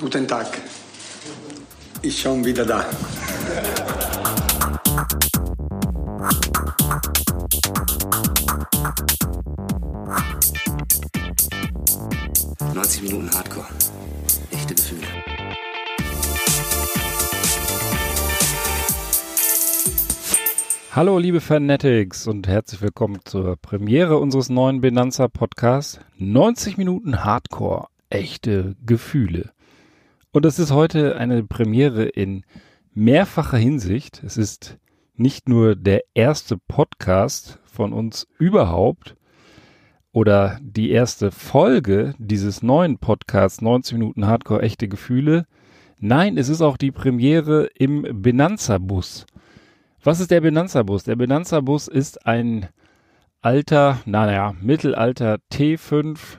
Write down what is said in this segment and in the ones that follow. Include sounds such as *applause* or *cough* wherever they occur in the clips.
Guten Tag. Ich schon wieder da. 90 Minuten Hardcore. Echte Gefühle. Hallo liebe Fanatics und herzlich willkommen zur Premiere unseres neuen Benanza Podcasts 90 Minuten Hardcore. Echte Gefühle. Und es ist heute eine Premiere in mehrfacher Hinsicht. Es ist nicht nur der erste Podcast von uns überhaupt oder die erste Folge dieses neuen Podcasts 90 Minuten Hardcore echte Gefühle. Nein, es ist auch die Premiere im Benanza-Bus. Was ist der Benanza-Bus? Der Benanza-Bus ist ein alter, naja, Mittelalter T5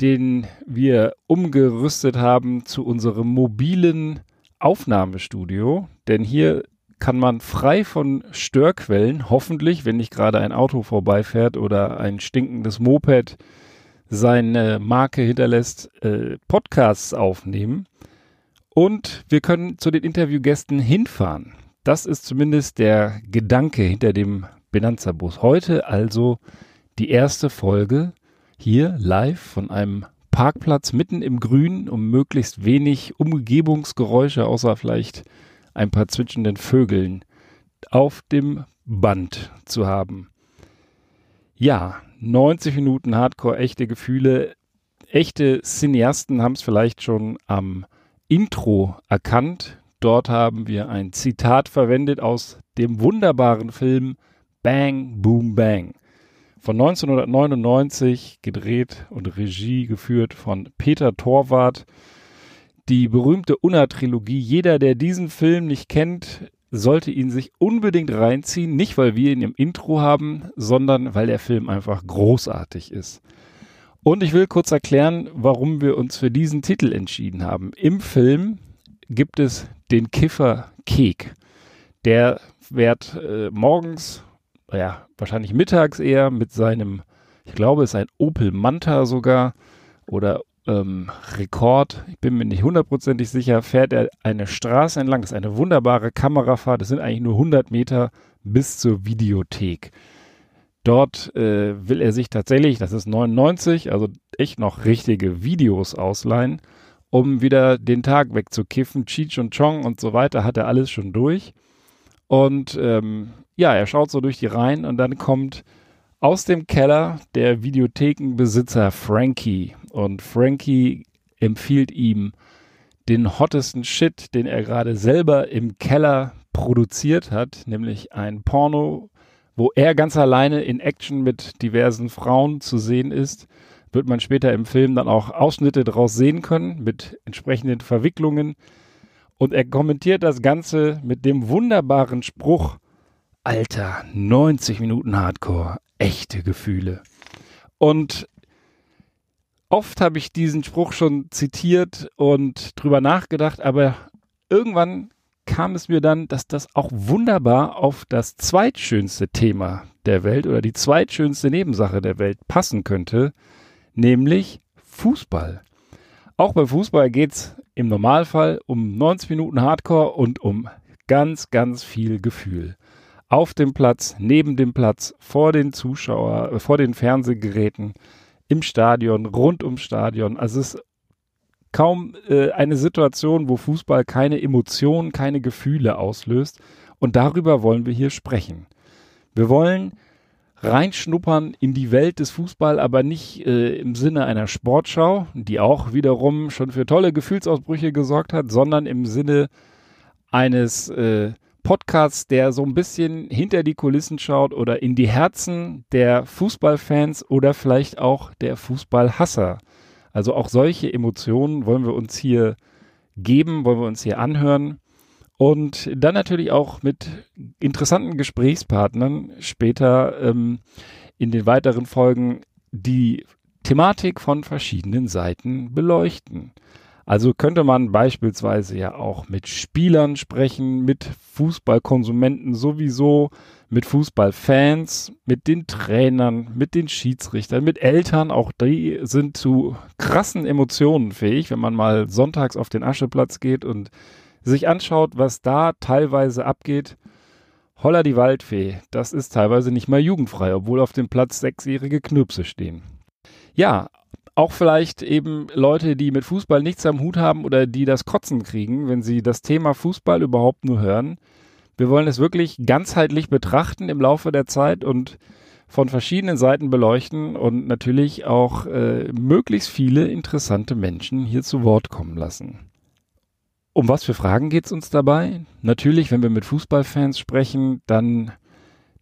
den wir umgerüstet haben zu unserem mobilen Aufnahmestudio. Denn hier kann man frei von Störquellen, hoffentlich, wenn nicht gerade ein Auto vorbeifährt oder ein stinkendes Moped seine Marke hinterlässt, äh, Podcasts aufnehmen. Und wir können zu den Interviewgästen hinfahren. Das ist zumindest der Gedanke hinter dem Benanza-Bus. Heute also die erste Folge hier live von einem Parkplatz mitten im Grün, um möglichst wenig Umgebungsgeräusche, außer vielleicht ein paar zwitschenden Vögeln, auf dem Band zu haben. Ja, 90 Minuten Hardcore, echte Gefühle. Echte Cineasten haben es vielleicht schon am Intro erkannt. Dort haben wir ein Zitat verwendet aus dem wunderbaren Film Bang, Boom, Bang von 1999 gedreht und Regie geführt von Peter Torwart. Die berühmte Unna-Trilogie. Jeder, der diesen Film nicht kennt, sollte ihn sich unbedingt reinziehen. Nicht, weil wir ihn im Intro haben, sondern weil der Film einfach großartig ist. Und ich will kurz erklären, warum wir uns für diesen Titel entschieden haben. Im Film gibt es den Kiffer Kek. Der wird äh, morgens ja, wahrscheinlich mittags eher mit seinem, ich glaube, es ist ein Opel Manta sogar oder ähm, Rekord, ich bin mir nicht hundertprozentig sicher, fährt er eine Straße entlang. Das ist eine wunderbare Kamerafahrt. Das sind eigentlich nur 100 Meter bis zur Videothek. Dort äh, will er sich tatsächlich, das ist 99, also echt noch richtige Videos ausleihen, um wieder den Tag wegzukiffen. Cheech und Chong und so weiter hat er alles schon durch. Und ähm, ja, er schaut so durch die Reihen und dann kommt aus dem Keller der Videothekenbesitzer Frankie. Und Frankie empfiehlt ihm den hottesten Shit, den er gerade selber im Keller produziert hat, nämlich ein Porno, wo er ganz alleine in Action mit diversen Frauen zu sehen ist. Wird man später im Film dann auch Ausschnitte daraus sehen können mit entsprechenden Verwicklungen. Und er kommentiert das Ganze mit dem wunderbaren Spruch, Alter, 90 Minuten Hardcore, echte Gefühle. Und oft habe ich diesen Spruch schon zitiert und drüber nachgedacht, aber irgendwann kam es mir dann, dass das auch wunderbar auf das zweitschönste Thema der Welt oder die zweitschönste Nebensache der Welt passen könnte, nämlich Fußball. Auch beim Fußball geht es im Normalfall um 90 Minuten Hardcore und um ganz, ganz viel Gefühl auf dem Platz, neben dem Platz, vor den Zuschauer, äh, vor den Fernsehgeräten, im Stadion, rund ums Stadion. Also es ist kaum äh, eine Situation, wo Fußball keine Emotionen, keine Gefühle auslöst. Und darüber wollen wir hier sprechen. Wir wollen reinschnuppern in die Welt des Fußball, aber nicht äh, im Sinne einer Sportschau, die auch wiederum schon für tolle Gefühlsausbrüche gesorgt hat, sondern im Sinne eines äh, Podcast, der so ein bisschen hinter die Kulissen schaut oder in die Herzen der Fußballfans oder vielleicht auch der Fußballhasser. Also auch solche Emotionen wollen wir uns hier geben, wollen wir uns hier anhören. Und dann natürlich auch mit interessanten Gesprächspartnern später ähm, in den weiteren Folgen die Thematik von verschiedenen Seiten beleuchten. Also könnte man beispielsweise ja auch mit Spielern sprechen, mit Fußballkonsumenten sowieso, mit Fußballfans, mit den Trainern, mit den Schiedsrichtern, mit Eltern. Auch die sind zu krassen Emotionen fähig, wenn man mal sonntags auf den Ascheplatz geht und sich anschaut, was da teilweise abgeht. Holla die Waldfee, das ist teilweise nicht mal jugendfrei, obwohl auf dem Platz sechsjährige Knirpse stehen. Ja, auch vielleicht eben Leute, die mit Fußball nichts am Hut haben oder die das Kotzen kriegen, wenn sie das Thema Fußball überhaupt nur hören. Wir wollen es wirklich ganzheitlich betrachten im Laufe der Zeit und von verschiedenen Seiten beleuchten und natürlich auch äh, möglichst viele interessante Menschen hier zu Wort kommen lassen. Um was für Fragen geht es uns dabei? Natürlich, wenn wir mit Fußballfans sprechen, dann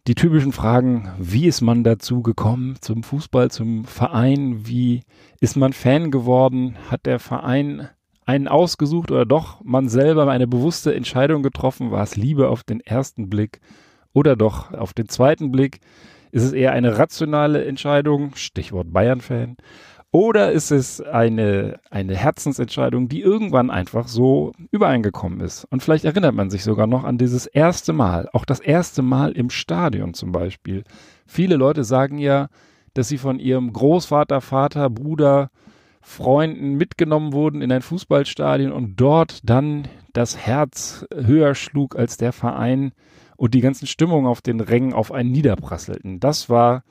die typischen Fragen, wie ist man dazu gekommen zum Fußball, zum Verein? Wie ist man Fan geworden? Hat der Verein einen ausgesucht oder doch man selber eine bewusste Entscheidung getroffen? War es Liebe auf den ersten Blick oder doch auf den zweiten Blick? Ist es eher eine rationale Entscheidung? Stichwort Bayern-Fan. Oder ist es eine, eine Herzensentscheidung, die irgendwann einfach so übereingekommen ist? Und vielleicht erinnert man sich sogar noch an dieses erste Mal, auch das erste Mal im Stadion zum Beispiel. Viele Leute sagen ja, dass sie von ihrem Großvater, Vater, Bruder, Freunden mitgenommen wurden in ein Fußballstadion und dort dann das Herz höher schlug als der Verein und die ganzen Stimmungen auf den Rängen auf einen niederprasselten. Das war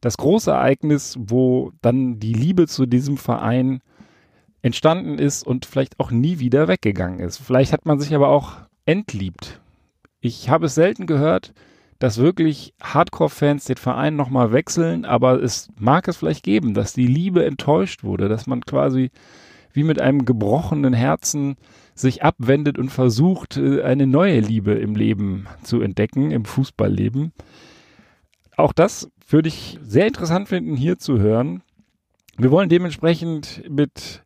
das große Ereignis, wo dann die Liebe zu diesem Verein entstanden ist und vielleicht auch nie wieder weggegangen ist. Vielleicht hat man sich aber auch entliebt. Ich habe es selten gehört, dass wirklich Hardcore-Fans den Verein nochmal wechseln, aber es mag es vielleicht geben, dass die Liebe enttäuscht wurde, dass man quasi wie mit einem gebrochenen Herzen sich abwendet und versucht, äh, eine neue Liebe im Leben zu entdecken, im Fußballleben. Auch das würde ich sehr interessant finden, hier zu hören. Wir wollen dementsprechend mit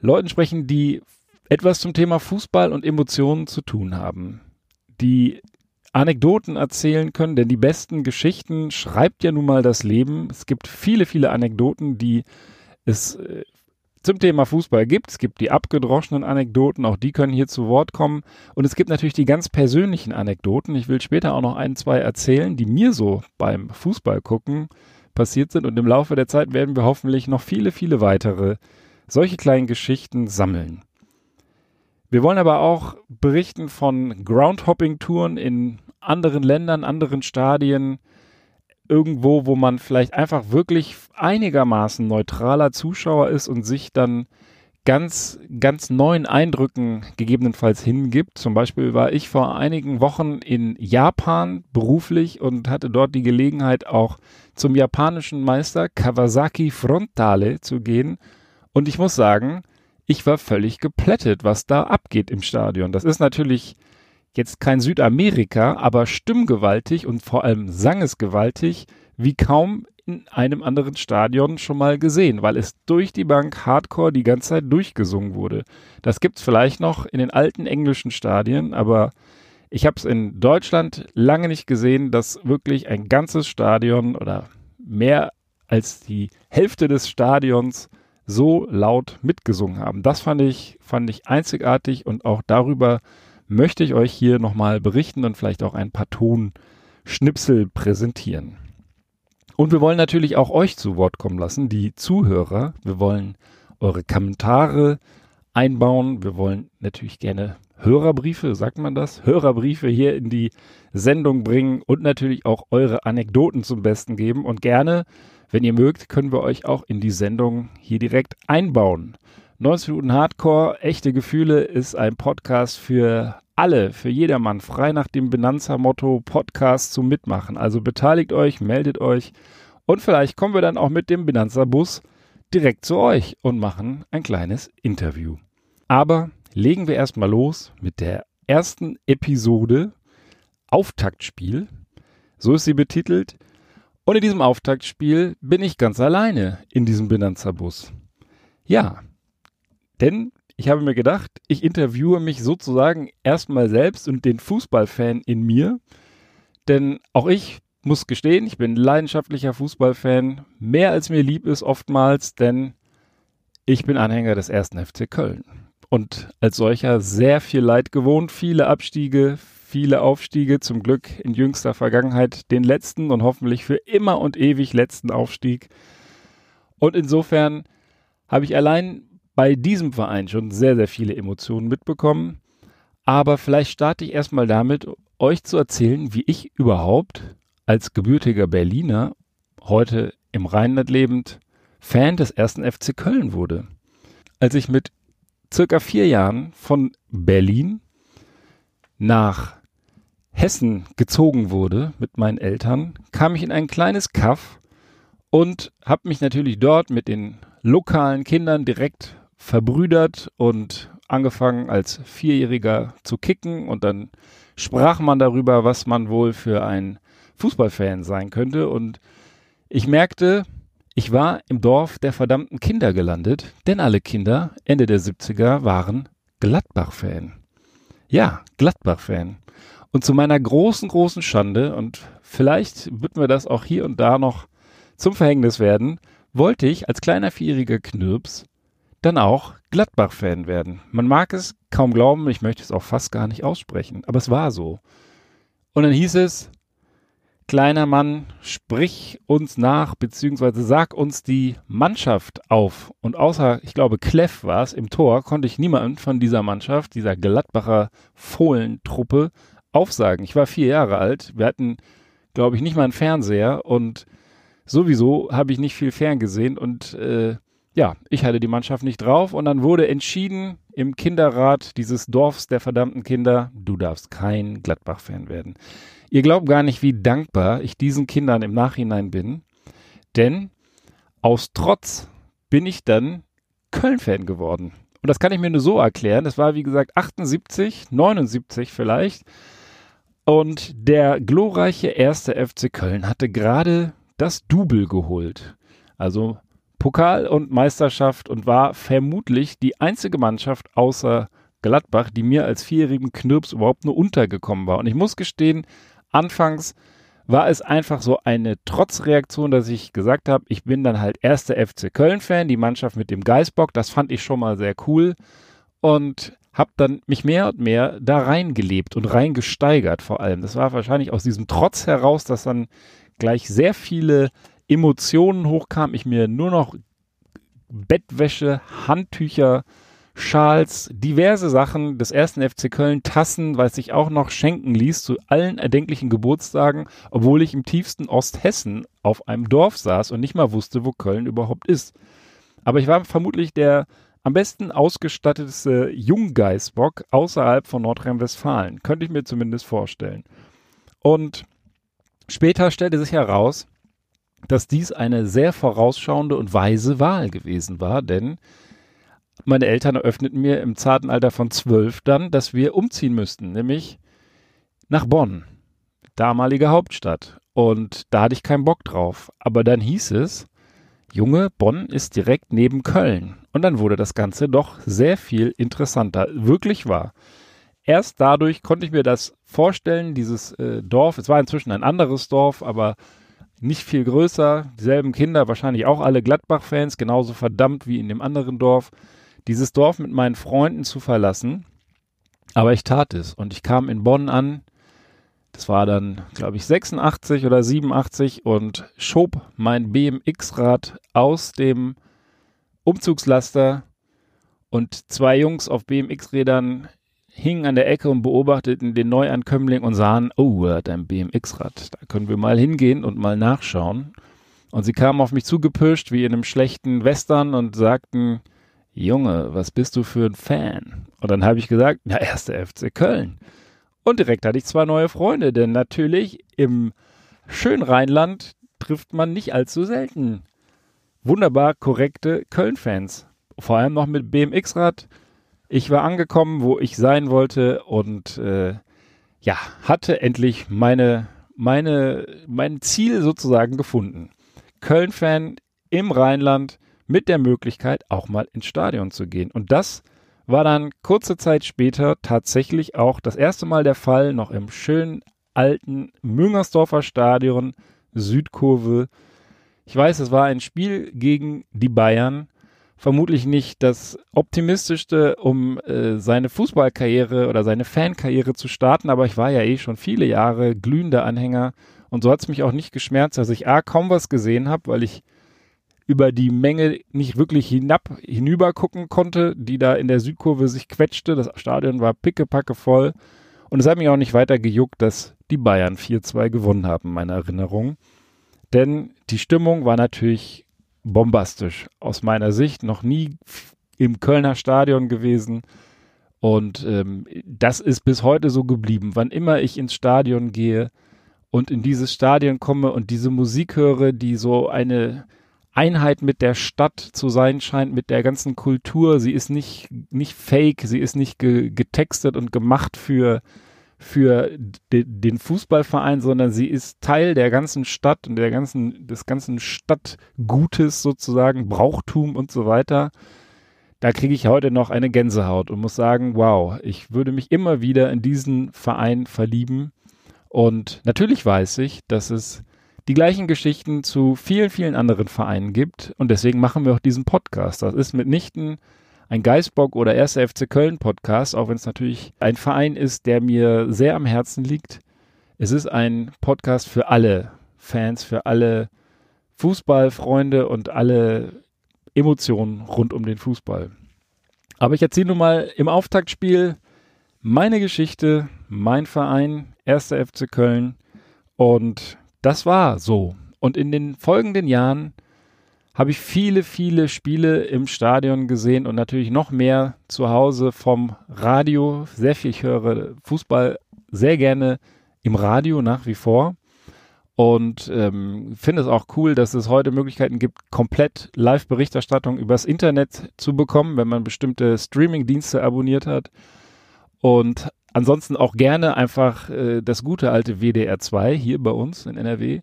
Leuten sprechen, die etwas zum Thema Fußball und Emotionen zu tun haben, die Anekdoten erzählen können, denn die besten Geschichten schreibt ja nun mal das Leben. Es gibt viele, viele Anekdoten, die es äh, zum Thema Fußball gibt. Es gibt die abgedroschenen Anekdoten, auch die können hier zu Wort kommen. Und es gibt natürlich die ganz persönlichen Anekdoten. Ich will später auch noch ein, zwei erzählen, die mir so beim Fußball gucken passiert sind. Und im Laufe der Zeit werden wir hoffentlich noch viele, viele weitere solche kleinen Geschichten sammeln. Wir wollen aber auch berichten von Groundhopping-Touren in anderen Ländern, anderen Stadien, irgendwo, wo man vielleicht einfach wirklich einigermaßen neutraler Zuschauer ist und sich dann ganz, ganz neuen Eindrücken gegebenenfalls hingibt. Zum Beispiel war ich vor einigen Wochen in Japan beruflich und hatte dort die Gelegenheit auch zum japanischen Meister Kawasaki Frontale zu gehen. Und ich muss sagen, ich war völlig geplättet, was da abgeht im Stadion. Das ist natürlich jetzt kein Südamerika, aber stimmgewaltig und vor allem sangesgewaltig wie kaum in einem anderen Stadion schon mal gesehen, weil es durch die Bank Hardcore die ganze Zeit durchgesungen wurde. Das gibt's vielleicht noch in den alten englischen Stadien, aber ich habe es in Deutschland lange nicht gesehen, dass wirklich ein ganzes Stadion oder mehr als die Hälfte des Stadions so laut mitgesungen haben. Das fand ich, fand ich einzigartig und auch darüber möchte ich euch hier nochmal berichten und vielleicht auch ein paar Tonschnipsel präsentieren. Und wir wollen natürlich auch euch zu Wort kommen lassen, die Zuhörer. Wir wollen eure Kommentare einbauen. Wir wollen natürlich gerne Hörerbriefe, sagt man das? Hörerbriefe hier in die Sendung bringen und natürlich auch eure Anekdoten zum Besten geben. Und gerne, wenn ihr mögt, können wir euch auch in die Sendung hier direkt einbauen. 90 Minuten Hardcore, echte Gefühle ist ein Podcast für alle, für jedermann, frei nach dem Benanza-Motto Podcast zum Mitmachen. Also beteiligt euch, meldet euch und vielleicht kommen wir dann auch mit dem Benanza-Bus direkt zu euch und machen ein kleines Interview. Aber legen wir erstmal los mit der ersten Episode Auftaktspiel. So ist sie betitelt. Und in diesem Auftaktspiel bin ich ganz alleine in diesem Benanza-Bus. Ja, denn ich habe mir gedacht, ich interviewe mich sozusagen erstmal selbst und den Fußballfan in mir. Denn auch ich muss gestehen, ich bin leidenschaftlicher Fußballfan. Mehr als mir lieb ist oftmals, denn Ich bin Anhänger des ersten FC Köln und als solcher sehr viel Leid gewohnt, viele Abstiege, viele Aufstiege, zum Glück in jüngster Vergangenheit den letzten und hoffentlich für immer und ewig letzten Aufstieg. Und insofern habe ich allein bei diesem Verein schon sehr, sehr viele Emotionen mitbekommen. Aber vielleicht starte ich erstmal damit, euch zu erzählen, wie ich überhaupt als gebürtiger Berliner, heute im Rheinland lebend, Fan des ersten FC Köln wurde. Als ich mit circa vier Jahren von Berlin nach Hessen gezogen wurde mit meinen Eltern, kam ich in ein kleines Kaff und habe mich natürlich dort mit den lokalen Kindern direkt verbrüdert und angefangen als Vierjähriger zu kicken und dann sprach man darüber, was man wohl für ein Fußballfan sein könnte und ich merkte, ich war im Dorf der verdammten Kinder gelandet, denn alle Kinder Ende der 70er waren Gladbach-Fan. Ja, Gladbach-Fan. Und zu meiner großen, großen Schande, und vielleicht wird mir das auch hier und da noch zum Verhängnis werden, wollte ich als kleiner vierjähriger Knirps dann auch Gladbach-Fan werden. Man mag es kaum glauben, ich möchte es auch fast gar nicht aussprechen, aber es war so. Und dann hieß es, kleiner Mann, sprich uns nach, beziehungsweise sag uns die Mannschaft auf. Und außer, ich glaube, Kleff war es im Tor, konnte ich niemanden von dieser Mannschaft, dieser Gladbacher Fohlentruppe, aufsagen. Ich war vier Jahre alt. Wir hatten, glaube ich, nicht mal einen Fernseher und sowieso habe ich nicht viel ferngesehen und äh, ja, ich hatte die Mannschaft nicht drauf und dann wurde entschieden im Kinderrat dieses Dorfs der verdammten Kinder, du darfst kein Gladbach-Fan werden. Ihr glaubt gar nicht, wie dankbar ich diesen Kindern im Nachhinein bin, denn aus Trotz bin ich dann Köln-Fan geworden. Und das kann ich mir nur so erklären. Das war, wie gesagt, 78, 79 vielleicht. Und der glorreiche erste FC Köln hatte gerade das Double geholt. Also Pokal und Meisterschaft und war vermutlich die einzige Mannschaft außer Gladbach, die mir als vierjährigen Knirps überhaupt nur untergekommen war. Und ich muss gestehen, anfangs war es einfach so eine Trotzreaktion, dass ich gesagt habe, ich bin dann halt erster FC Köln-Fan, die Mannschaft mit dem Geißbock, das fand ich schon mal sehr cool und habe dann mich mehr und mehr da reingelebt und reingesteigert vor allem. Das war wahrscheinlich aus diesem Trotz heraus, dass dann gleich sehr viele Emotionen hochkamen, ich mir nur noch Bettwäsche, Handtücher, Schals, diverse Sachen des ersten FC Köln, Tassen, weiß ich auch noch, schenken ließ zu allen erdenklichen Geburtstagen, obwohl ich im tiefsten Osthessen auf einem Dorf saß und nicht mal wusste, wo Köln überhaupt ist. Aber ich war vermutlich der am besten ausgestattete Junggeißbock außerhalb von Nordrhein-Westfalen. Könnte ich mir zumindest vorstellen. Und später stellte sich heraus, dass dies eine sehr vorausschauende und weise Wahl gewesen war, denn meine Eltern eröffneten mir im zarten Alter von zwölf dann, dass wir umziehen müssten, nämlich nach Bonn, damalige Hauptstadt. Und da hatte ich keinen Bock drauf. Aber dann hieß es, Junge, Bonn ist direkt neben Köln. Und dann wurde das Ganze doch sehr viel interessanter. Wirklich wahr. Erst dadurch konnte ich mir das vorstellen, dieses äh, Dorf. Es war inzwischen ein anderes Dorf, aber nicht viel größer. Dieselben Kinder, wahrscheinlich auch alle Gladbach-Fans, genauso verdammt wie in dem anderen Dorf dieses Dorf mit meinen Freunden zu verlassen. Aber ich tat es und ich kam in Bonn an. Das war dann, glaube ich, 86 oder 87 und schob mein BMX-Rad aus dem Umzugslaster und zwei Jungs auf BMX-Rädern hingen an der Ecke und beobachteten den Neuankömmling und sahen, oh, er hat ein BMX-Rad. Da können wir mal hingehen und mal nachschauen. Und sie kamen auf mich zugepischt wie in einem schlechten Western und sagten, Junge, was bist du für ein Fan? Und dann habe ich gesagt, ja, erste FC Köln. Und direkt hatte ich zwei neue Freunde, denn natürlich im schönen Rheinland trifft man nicht allzu selten wunderbar korrekte Köln-Fans. Vor allem noch mit BMX-Rad. Ich war angekommen, wo ich sein wollte und äh, ja, hatte endlich meine, meine, mein Ziel sozusagen gefunden. Köln-Fan im Rheinland mit der Möglichkeit, auch mal ins Stadion zu gehen. Und das war dann kurze Zeit später tatsächlich auch das erste Mal der Fall, noch im schönen alten Müngersdorfer Stadion, Südkurve. Ich weiß, es war ein Spiel gegen die Bayern, vermutlich nicht das optimistischste, um äh, seine Fußballkarriere oder seine Fankarriere zu starten, aber ich war ja eh schon viele Jahre glühender Anhänger und so hat es mich auch nicht geschmerzt, dass ich A kaum was gesehen habe, weil ich über die Menge nicht wirklich hinab, hinüber gucken konnte, die da in der Südkurve sich quetschte. Das Stadion war pickepacke voll. Und es hat mich auch nicht weiter gejuckt, dass die Bayern 4-2 gewonnen haben, meine Erinnerung. Denn die Stimmung war natürlich bombastisch. Aus meiner Sicht noch nie im Kölner Stadion gewesen. Und ähm, das ist bis heute so geblieben. Wann immer ich ins Stadion gehe und in dieses Stadion komme und diese Musik höre, die so eine Einheit mit der Stadt zu sein scheint, mit der ganzen Kultur. Sie ist nicht, nicht fake, sie ist nicht ge getextet und gemacht für, für de den Fußballverein, sondern sie ist Teil der ganzen Stadt und der ganzen, des ganzen Stadtgutes sozusagen, Brauchtum und so weiter. Da kriege ich heute noch eine Gänsehaut und muss sagen, wow, ich würde mich immer wieder in diesen Verein verlieben. Und natürlich weiß ich, dass es die gleichen Geschichten zu vielen, vielen anderen Vereinen gibt. Und deswegen machen wir auch diesen Podcast. Das ist mitnichten ein Geistbock oder 1. FC Köln Podcast, auch wenn es natürlich ein Verein ist, der mir sehr am Herzen liegt. Es ist ein Podcast für alle Fans, für alle Fußballfreunde und alle Emotionen rund um den Fußball. Aber ich erzähle nun mal im Auftaktspiel meine Geschichte, mein Verein, 1. FC Köln und das war so. Und in den folgenden Jahren habe ich viele, viele Spiele im Stadion gesehen und natürlich noch mehr zu Hause vom Radio. Sehr viel, ich höre Fußball sehr gerne im Radio nach wie vor. Und ähm, finde es auch cool, dass es heute Möglichkeiten gibt, komplett Live-Berichterstattung übers Internet zu bekommen, wenn man bestimmte Streaming-Dienste abonniert hat. Und Ansonsten auch gerne einfach äh, das gute alte WDR 2 hier bei uns in NRW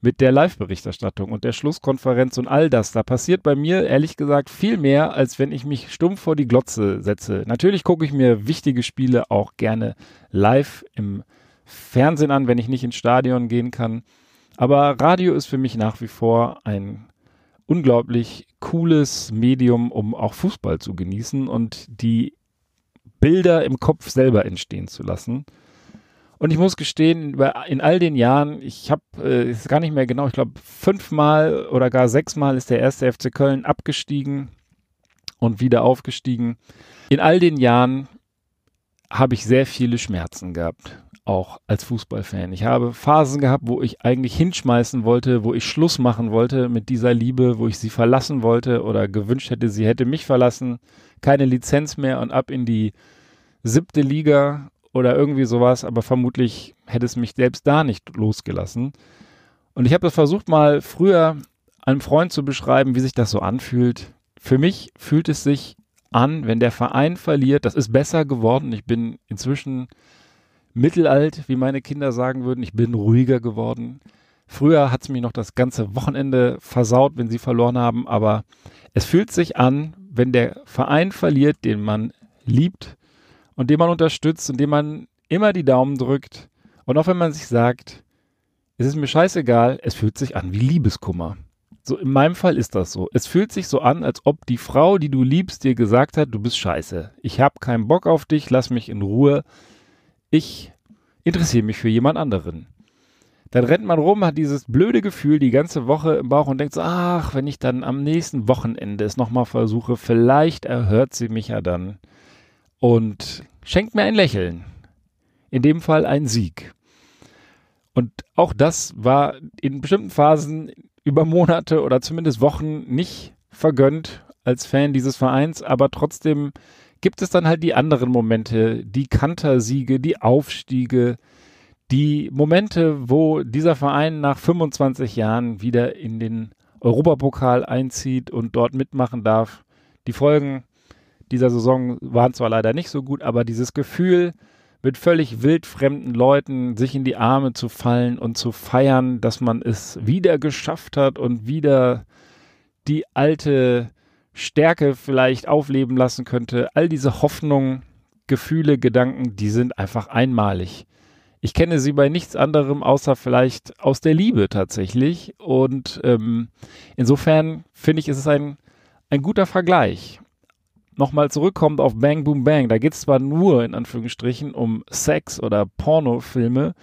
mit der Live-Berichterstattung und der Schlusskonferenz und all das. Da passiert bei mir ehrlich gesagt viel mehr, als wenn ich mich stumpf vor die Glotze setze. Natürlich gucke ich mir wichtige Spiele auch gerne live im Fernsehen an, wenn ich nicht ins Stadion gehen kann. Aber Radio ist für mich nach wie vor ein unglaublich cooles Medium, um auch Fußball zu genießen und die Bilder im Kopf selber entstehen zu lassen. Und ich muss gestehen, in all den Jahren, ich habe, äh, gar nicht mehr genau, ich glaube fünfmal oder gar sechsmal ist der erste FC Köln abgestiegen und wieder aufgestiegen. In all den Jahren habe ich sehr viele Schmerzen gehabt, auch als Fußballfan. Ich habe Phasen gehabt, wo ich eigentlich hinschmeißen wollte, wo ich Schluss machen wollte mit dieser Liebe, wo ich sie verlassen wollte oder gewünscht hätte, sie hätte mich verlassen, keine Lizenz mehr und ab in die siebte Liga oder irgendwie sowas, aber vermutlich hätte es mich selbst da nicht losgelassen. Und ich habe das versucht mal früher einem Freund zu beschreiben, wie sich das so anfühlt. Für mich fühlt es sich an, wenn der Verein verliert, das ist besser geworden. Ich bin inzwischen mittelalt, wie meine Kinder sagen würden. Ich bin ruhiger geworden. Früher hat es mich noch das ganze Wochenende versaut, wenn sie verloren haben, aber es fühlt sich an, wenn der Verein verliert, den man liebt, und den man unterstützt und dem man immer die Daumen drückt. Und auch wenn man sich sagt, es ist mir scheißegal, es fühlt sich an wie Liebeskummer. So in meinem Fall ist das so. Es fühlt sich so an, als ob die Frau, die du liebst, dir gesagt hat, du bist scheiße. Ich habe keinen Bock auf dich, lass mich in Ruhe. Ich interessiere mich für jemand anderen. Dann rennt man rum, hat dieses blöde Gefühl die ganze Woche im Bauch und denkt so, ach, wenn ich dann am nächsten Wochenende es nochmal versuche, vielleicht erhört sie mich ja dann und schenkt mir ein Lächeln. In dem Fall ein Sieg. Und auch das war in bestimmten Phasen über Monate oder zumindest Wochen nicht vergönnt als Fan dieses Vereins, aber trotzdem gibt es dann halt die anderen Momente, die Kantersiege, die Aufstiege, die Momente, wo dieser Verein nach 25 Jahren wieder in den Europapokal einzieht und dort mitmachen darf. Die Folgen dieser Saison waren zwar leider nicht so gut, aber dieses Gefühl, mit völlig wildfremden Leuten sich in die Arme zu fallen und zu feiern, dass man es wieder geschafft hat und wieder die alte Stärke vielleicht aufleben lassen könnte. All diese Hoffnungen, Gefühle, Gedanken, die sind einfach einmalig. Ich kenne sie bei nichts anderem außer vielleicht aus der Liebe tatsächlich. Und ähm, insofern finde ich, ist es ein ein guter Vergleich. Nochmal zurückkommt auf Bang Boom Bang, da geht es zwar nur in Anführungsstrichen um Sex oder Pornofilme,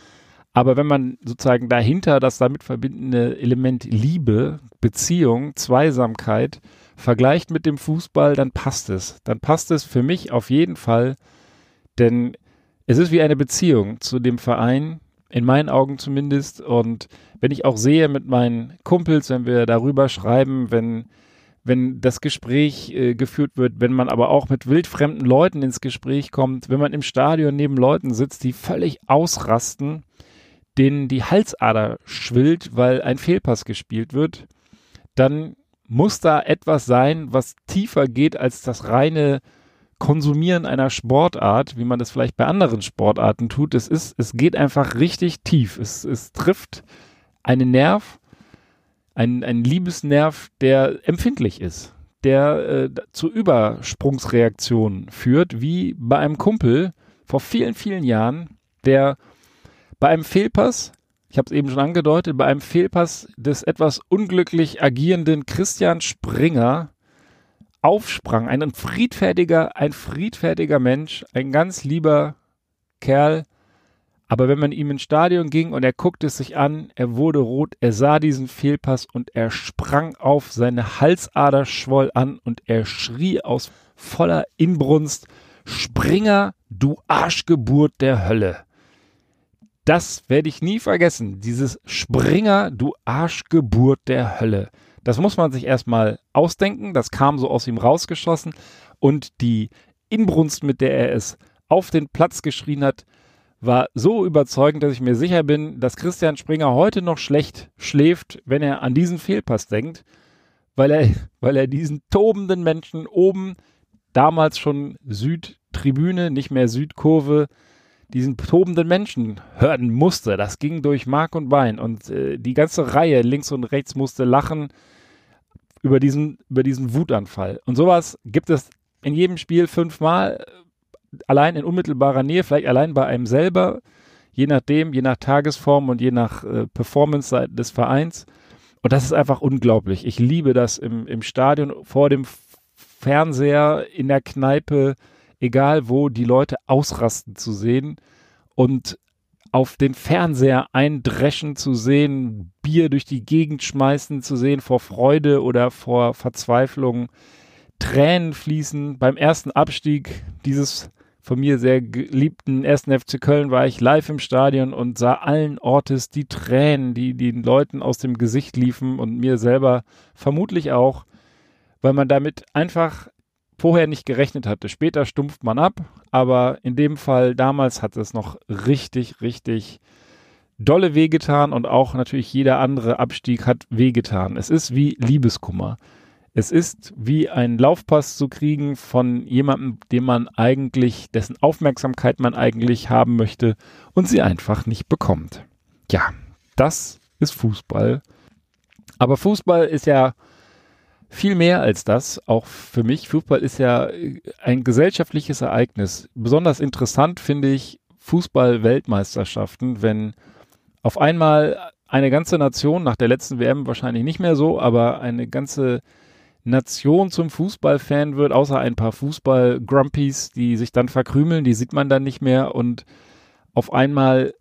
aber wenn man sozusagen dahinter das damit verbindende Element Liebe, Beziehung, Zweisamkeit vergleicht mit dem Fußball, dann passt es. Dann passt es für mich auf jeden Fall, denn es ist wie eine Beziehung zu dem Verein, in meinen Augen zumindest. Und wenn ich auch sehe mit meinen Kumpels, wenn wir darüber schreiben, wenn, wenn das Gespräch äh, geführt wird, wenn man aber auch mit wildfremden Leuten ins Gespräch kommt, wenn man im Stadion neben Leuten sitzt, die völlig ausrasten, denen die Halsader schwillt, weil ein Fehlpass gespielt wird, dann muss da etwas sein, was tiefer geht als das reine Konsumieren einer Sportart, wie man das vielleicht bei anderen Sportarten tut. Es ist, es geht einfach richtig tief. Es, es trifft einen Nerv, einen, einen Liebesnerv, der empfindlich ist, der äh, zu Übersprungsreaktionen führt, wie bei einem Kumpel vor vielen, vielen Jahren, der bei einem Fehlpass, ich habe es eben schon angedeutet, bei einem Fehlpass des etwas unglücklich agierenden Christian Springer aufsprang. Ein friedfertiger, ein friedfertiger Mensch, ein ganz lieber Kerl. Aber wenn man ihm ins Stadion ging und er guckte es sich an, er wurde rot, er sah diesen Fehlpass und er sprang auf, seine Halsader schwoll an und er schrie aus voller Inbrunst, Springer, du Arschgeburt der Hölle. Das werde ich nie vergessen. Dieses Springer, du Arschgeburt der Hölle. Das muss man sich erstmal ausdenken. Das kam so aus ihm rausgeschossen. Und die Inbrunst, mit der er es auf den Platz geschrien hat, war so überzeugend, dass ich mir sicher bin, dass Christian Springer heute noch schlecht schläft, wenn er an diesen Fehlpass denkt, weil er, *laughs* weil er diesen tobenden Menschen oben, damals schon Südtribüne, nicht mehr Südkurve, diesen tobenden Menschen hören musste. Das ging durch Mark und Bein und äh, die ganze Reihe links und rechts musste lachen über diesen, über diesen Wutanfall. Und sowas gibt es in jedem Spiel fünfmal, allein in unmittelbarer Nähe, vielleicht allein bei einem selber, je nachdem, je nach Tagesform und je nach äh, Performance des Vereins. Und das ist einfach unglaublich. Ich liebe das im, im Stadion, vor dem Fernseher, in der Kneipe, egal wo, die Leute ausrasten zu sehen und auf den Fernseher eindreschen zu sehen, Bier durch die Gegend schmeißen zu sehen vor Freude oder vor Verzweiflung, Tränen fließen. Beim ersten Abstieg dieses von mir sehr geliebten ersten FC Köln war ich live im Stadion und sah allen Ortes die Tränen, die den Leuten aus dem Gesicht liefen und mir selber vermutlich auch, weil man damit einfach vorher nicht gerechnet hatte. Später stumpft man ab, aber in dem Fall damals hat es noch richtig, richtig dolle wehgetan und auch natürlich jeder andere Abstieg hat wehgetan. Es ist wie Liebeskummer. Es ist wie ein Laufpass zu kriegen von jemandem, dem man eigentlich, dessen Aufmerksamkeit man eigentlich haben möchte und sie einfach nicht bekommt. Ja, das ist Fußball. Aber Fußball ist ja viel mehr als das, auch für mich. Fußball ist ja äh, ein gesellschaftliches Ereignis. Besonders interessant finde ich Fußball-Weltmeisterschaften, wenn auf einmal eine ganze Nation, nach der letzten WM wahrscheinlich nicht mehr so, aber eine ganze Nation zum Fußballfan wird, außer ein paar Fußball-Grumpies, die sich dann verkrümeln, die sieht man dann nicht mehr und auf einmal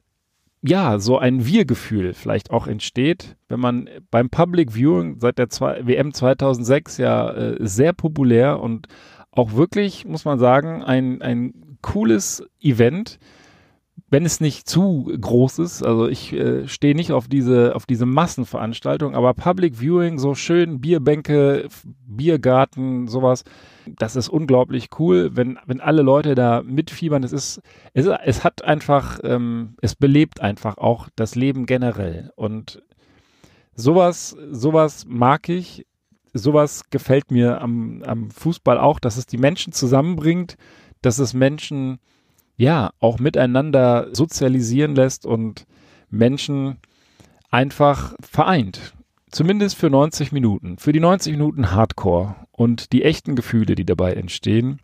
ja, so ein Wir-Gefühl vielleicht auch entsteht, wenn man beim Public Viewing seit der WM 2006 ja äh, sehr populär und auch wirklich, muss man sagen, ein, ein cooles Event, wenn es nicht zu groß ist. Also ich äh, stehe nicht auf diese, auf diese Massenveranstaltung, aber Public Viewing, so schön Bierbänke, Biergarten, sowas, das ist unglaublich cool, wenn, wenn alle Leute da mitfiebern. Es ist, es, es hat einfach, ähm, es belebt einfach auch das Leben generell. Und sowas, sowas mag ich. Sowas gefällt mir am, am Fußball auch, dass es die Menschen zusammenbringt, dass es Menschen ja auch miteinander sozialisieren lässt und Menschen einfach vereint. Zumindest für 90 Minuten. Für die 90 Minuten Hardcore und die echten Gefühle, die dabei entstehen.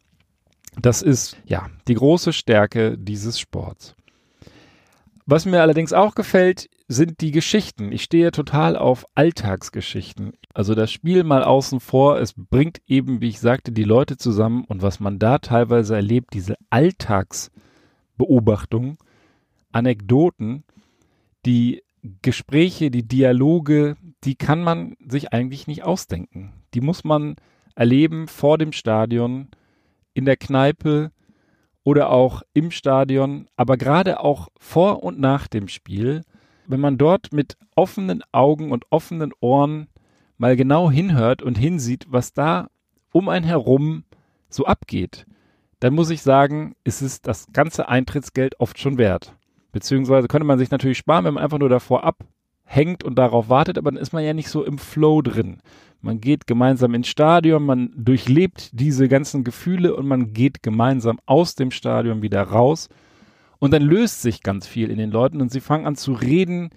Das ist ja die große Stärke dieses Sports. Was mir allerdings auch gefällt, sind die Geschichten. Ich stehe total auf Alltagsgeschichten. Also das Spiel mal außen vor, es bringt eben, wie ich sagte, die Leute zusammen und was man da teilweise erlebt, diese Alltagsbeobachtungen, Anekdoten, die Gespräche, die Dialoge, die kann man sich eigentlich nicht ausdenken. Die muss man erleben vor dem Stadion, in der Kneipe oder auch im Stadion, aber gerade auch vor und nach dem Spiel, wenn man dort mit offenen Augen und offenen Ohren mal genau hinhört und hinsieht, was da um einen herum so abgeht, dann muss ich sagen, ist es das ganze Eintrittsgeld oft schon wert. Beziehungsweise könnte man sich natürlich sparen, wenn man einfach nur davor abhängt und darauf wartet, aber dann ist man ja nicht so im Flow drin. Man geht gemeinsam ins Stadion, man durchlebt diese ganzen Gefühle und man geht gemeinsam aus dem Stadion wieder raus. Und dann löst sich ganz viel in den Leuten und sie fangen an zu reden.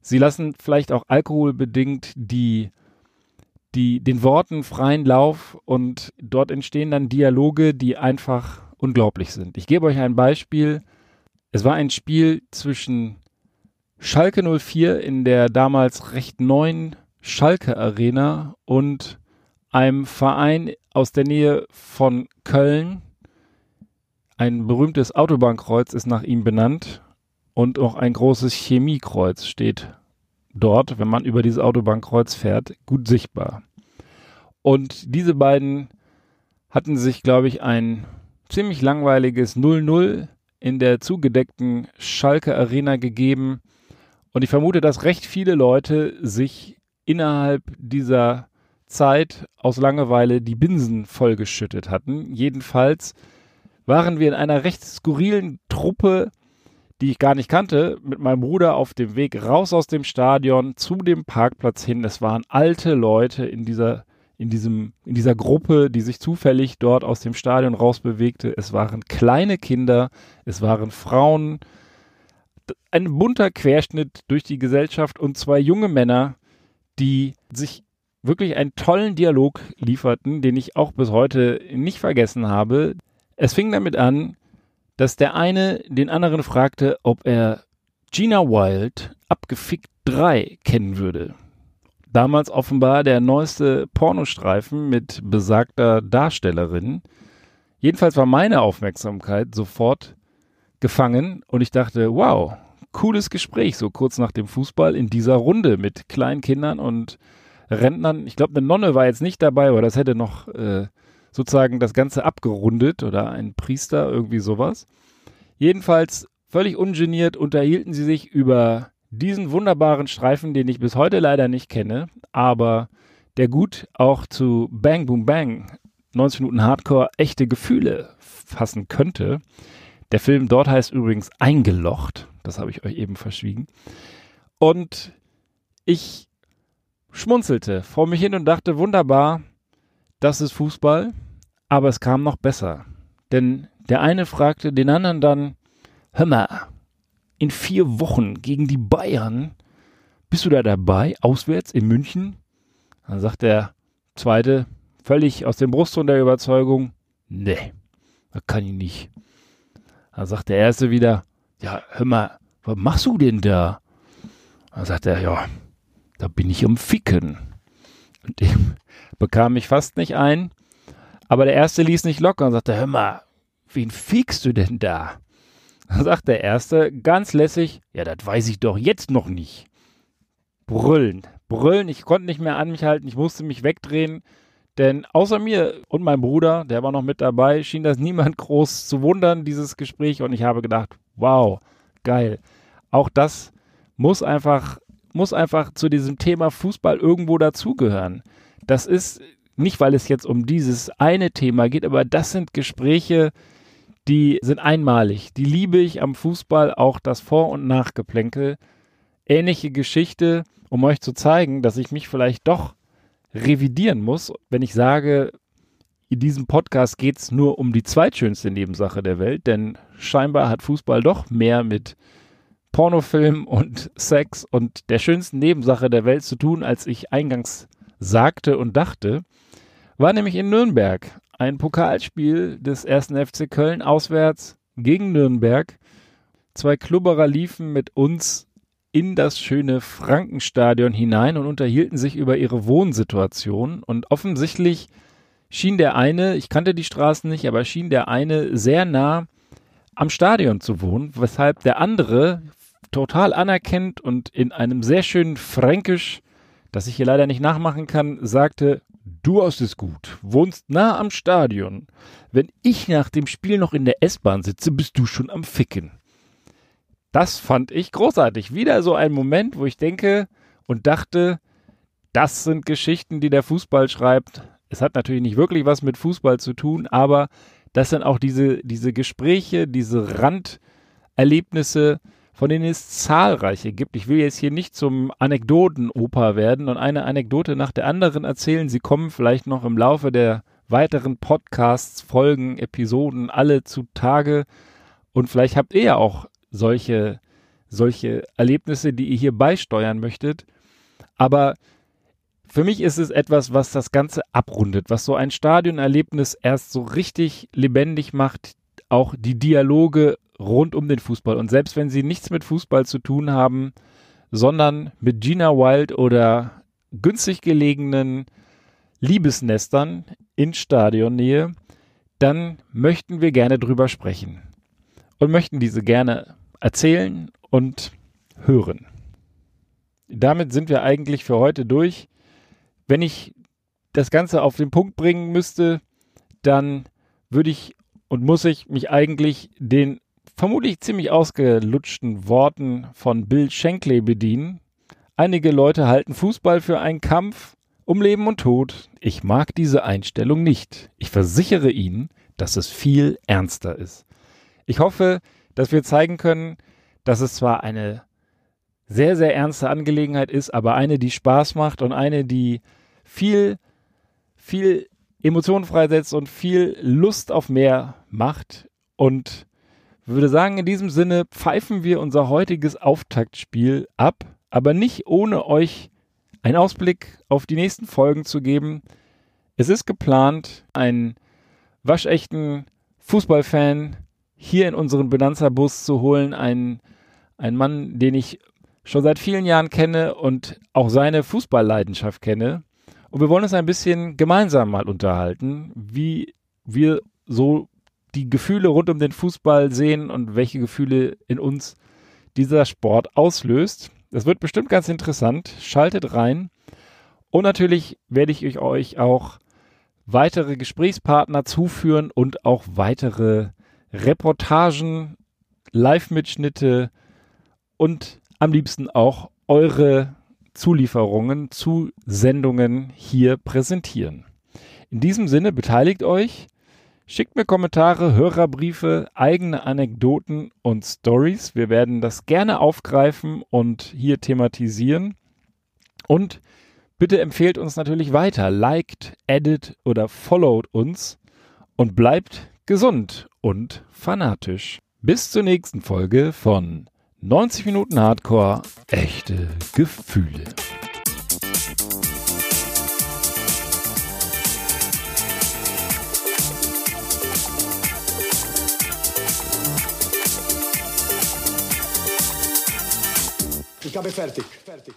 Sie lassen vielleicht auch alkoholbedingt die, die, den Worten freien Lauf und dort entstehen dann Dialoge, die einfach unglaublich sind. Ich gebe euch ein Beispiel. Es war ein Spiel zwischen Schalke 04 in der damals recht neuen Schalke Arena und einem Verein aus der Nähe von Köln. Ein berühmtes Autobahnkreuz ist nach ihm benannt und auch ein großes Chemiekreuz steht dort, wenn man über dieses Autobahnkreuz fährt, gut sichtbar. Und diese beiden hatten sich, glaube ich, ein ziemlich langweiliges 0-0 in der zugedeckten Schalke Arena gegeben. Und ich vermute, dass recht viele Leute sich innerhalb dieser Zeit aus Langeweile die Binsen vollgeschüttet hatten. Jedenfalls waren wir in einer recht skurrilen Truppe, die ich gar nicht kannte, mit meinem Bruder auf dem Weg raus aus dem Stadion zu dem Parkplatz hin. Es waren alte Leute in dieser in diesem in dieser Gruppe, die sich zufällig dort aus dem Stadion rausbewegte. Es waren kleine Kinder, es waren Frauen, ein bunter Querschnitt durch die Gesellschaft und zwei junge Männer, die sich wirklich einen tollen Dialog lieferten, den ich auch bis heute nicht vergessen habe. Es fing damit an, dass der eine den anderen fragte, ob er Gina Wild abgefickt 3 kennen würde. Damals offenbar der neueste Pornostreifen mit besagter Darstellerin. Jedenfalls war meine Aufmerksamkeit sofort gefangen und ich dachte, wow, cooles Gespräch, so kurz nach dem Fußball in dieser Runde mit kleinen Kindern und Rentnern. Ich glaube, eine Nonne war jetzt nicht dabei, aber das hätte noch äh, sozusagen das Ganze abgerundet oder ein Priester, irgendwie sowas. Jedenfalls völlig ungeniert unterhielten sie sich über diesen wunderbaren Streifen, den ich bis heute leider nicht kenne, aber der gut auch zu Bang Boom Bang 90 Minuten Hardcore echte Gefühle fassen könnte. Der Film dort heißt übrigens Eingelocht. Das habe ich euch eben verschwiegen. Und ich schmunzelte vor mich hin und dachte, wunderbar, das ist Fußball. Aber es kam noch besser. Denn der eine fragte den anderen dann, hör mal, in vier Wochen gegen die Bayern, bist du da dabei, auswärts in München? Dann sagt der zweite, völlig aus dem Brustton der Überzeugung, nee, das kann ich nicht. Dann sagt der erste wieder, ja, hör mal, was machst du denn da? Dann sagt er, ja, da bin ich am Ficken. Und dem bekam ich fast nicht ein. Aber der erste ließ nicht locker und sagte, hör mal, wen fickst du denn da? Dann sagt der erste ganz lässig, ja, das weiß ich doch jetzt noch nicht. Brüllen, brüllen, ich konnte nicht mehr an mich halten, ich musste mich wegdrehen. Denn außer mir und meinem Bruder, der war noch mit dabei, schien das niemand groß zu wundern, dieses Gespräch. Und ich habe gedacht, wow, geil. Auch das muss einfach, muss einfach zu diesem Thema Fußball irgendwo dazugehören. Das ist nicht, weil es jetzt um dieses eine Thema geht, aber das sind Gespräche, die sind einmalig. Die liebe ich am Fußball, auch das Vor- und Nachgeplänkel. Ähnliche Geschichte, um euch zu zeigen, dass ich mich vielleicht doch revidieren muss, wenn ich sage, in diesem Podcast geht es nur um die zweitschönste Nebensache der Welt, denn scheinbar hat Fußball doch mehr mit Pornofilm und Sex und der schönsten Nebensache der Welt zu tun, als ich eingangs sagte und dachte, war nämlich in Nürnberg ein Pokalspiel des ersten FC Köln auswärts gegen Nürnberg. Zwei Klubberer liefen mit uns in das schöne Frankenstadion hinein und unterhielten sich über ihre Wohnsituation. Und offensichtlich schien der eine, ich kannte die Straßen nicht, aber schien der eine sehr nah am Stadion zu wohnen, weshalb der andere total anerkennt und in einem sehr schönen Fränkisch, das ich hier leider nicht nachmachen kann, sagte, du hast es gut, wohnst nah am Stadion. Wenn ich nach dem Spiel noch in der S-Bahn sitze, bist du schon am Ficken. Das fand ich großartig. Wieder so ein Moment, wo ich denke und dachte, das sind Geschichten, die der Fußball schreibt. Es hat natürlich nicht wirklich was mit Fußball zu tun, aber das sind auch diese, diese Gespräche, diese Randerlebnisse, von denen es zahlreiche gibt. Ich will jetzt hier nicht zum Anekdotenoper werden und eine Anekdote nach der anderen erzählen. Sie kommen vielleicht noch im Laufe der weiteren Podcasts, Folgen, Episoden alle zutage. Und vielleicht habt ihr ja auch solche, solche Erlebnisse, die ihr hier beisteuern möchtet. Aber für mich ist es etwas, was das Ganze abrundet, was so ein Stadionerlebnis erst so richtig lebendig macht, auch die Dialoge rund um den Fußball. Und selbst wenn sie nichts mit Fußball zu tun haben, sondern mit Gina Wild oder günstig gelegenen Liebesnestern in Stadionnähe, dann möchten wir gerne drüber sprechen und möchten diese gerne erzählen und hören. Damit sind wir eigentlich für heute durch. Wenn ich das Ganze auf den Punkt bringen müsste, dann würde ich und muss ich mich eigentlich den vermutlich ziemlich ausgelutschten Worten von Bill Shankly bedienen. Einige Leute halten Fußball für einen Kampf um Leben und Tod. Ich mag diese Einstellung nicht. Ich versichere Ihnen, dass es viel ernster ist. Ich hoffe, dass wir zeigen können, dass es zwar eine sehr, sehr ernste Angelegenheit ist, aber eine, die Spaß macht und eine, die viel, viel Emotionen freisetzt und viel Lust auf mehr macht. Und würde sagen, in diesem Sinne pfeifen wir unser heutiges Auftaktspiel ab, aber nicht ohne euch einen Ausblick auf die nächsten Folgen zu geben. Es ist geplant, einen waschechten Fußballfan hier in unseren Benanza-Bus zu holen, einen, einen Mann, den ich schon seit vielen Jahren kenne und auch seine Fußballleidenschaft kenne. Und wir wollen uns ein bisschen gemeinsam mal unterhalten, wie wir so die Gefühle rund um den Fußball sehen und welche Gefühle in uns dieser Sport auslöst. Das wird bestimmt ganz interessant. Schaltet rein. Und natürlich werde ich euch auch weitere Gesprächspartner zuführen und auch weitere Reportagen, Live-Mitschnitte und am liebsten auch eure Zulieferungen zu Sendungen hier präsentieren. In diesem Sinne beteiligt euch, schickt mir Kommentare, Hörerbriefe, eigene Anekdoten und Stories. Wir werden das gerne aufgreifen und hier thematisieren. Und bitte empfehlt uns natürlich weiter, liked, edit oder followt uns und bleibt gesund und fanatisch. Bis zur nächsten Folge von 90 Minuten Hardcore, echte Gefühle. Ich habe fertig. fertig.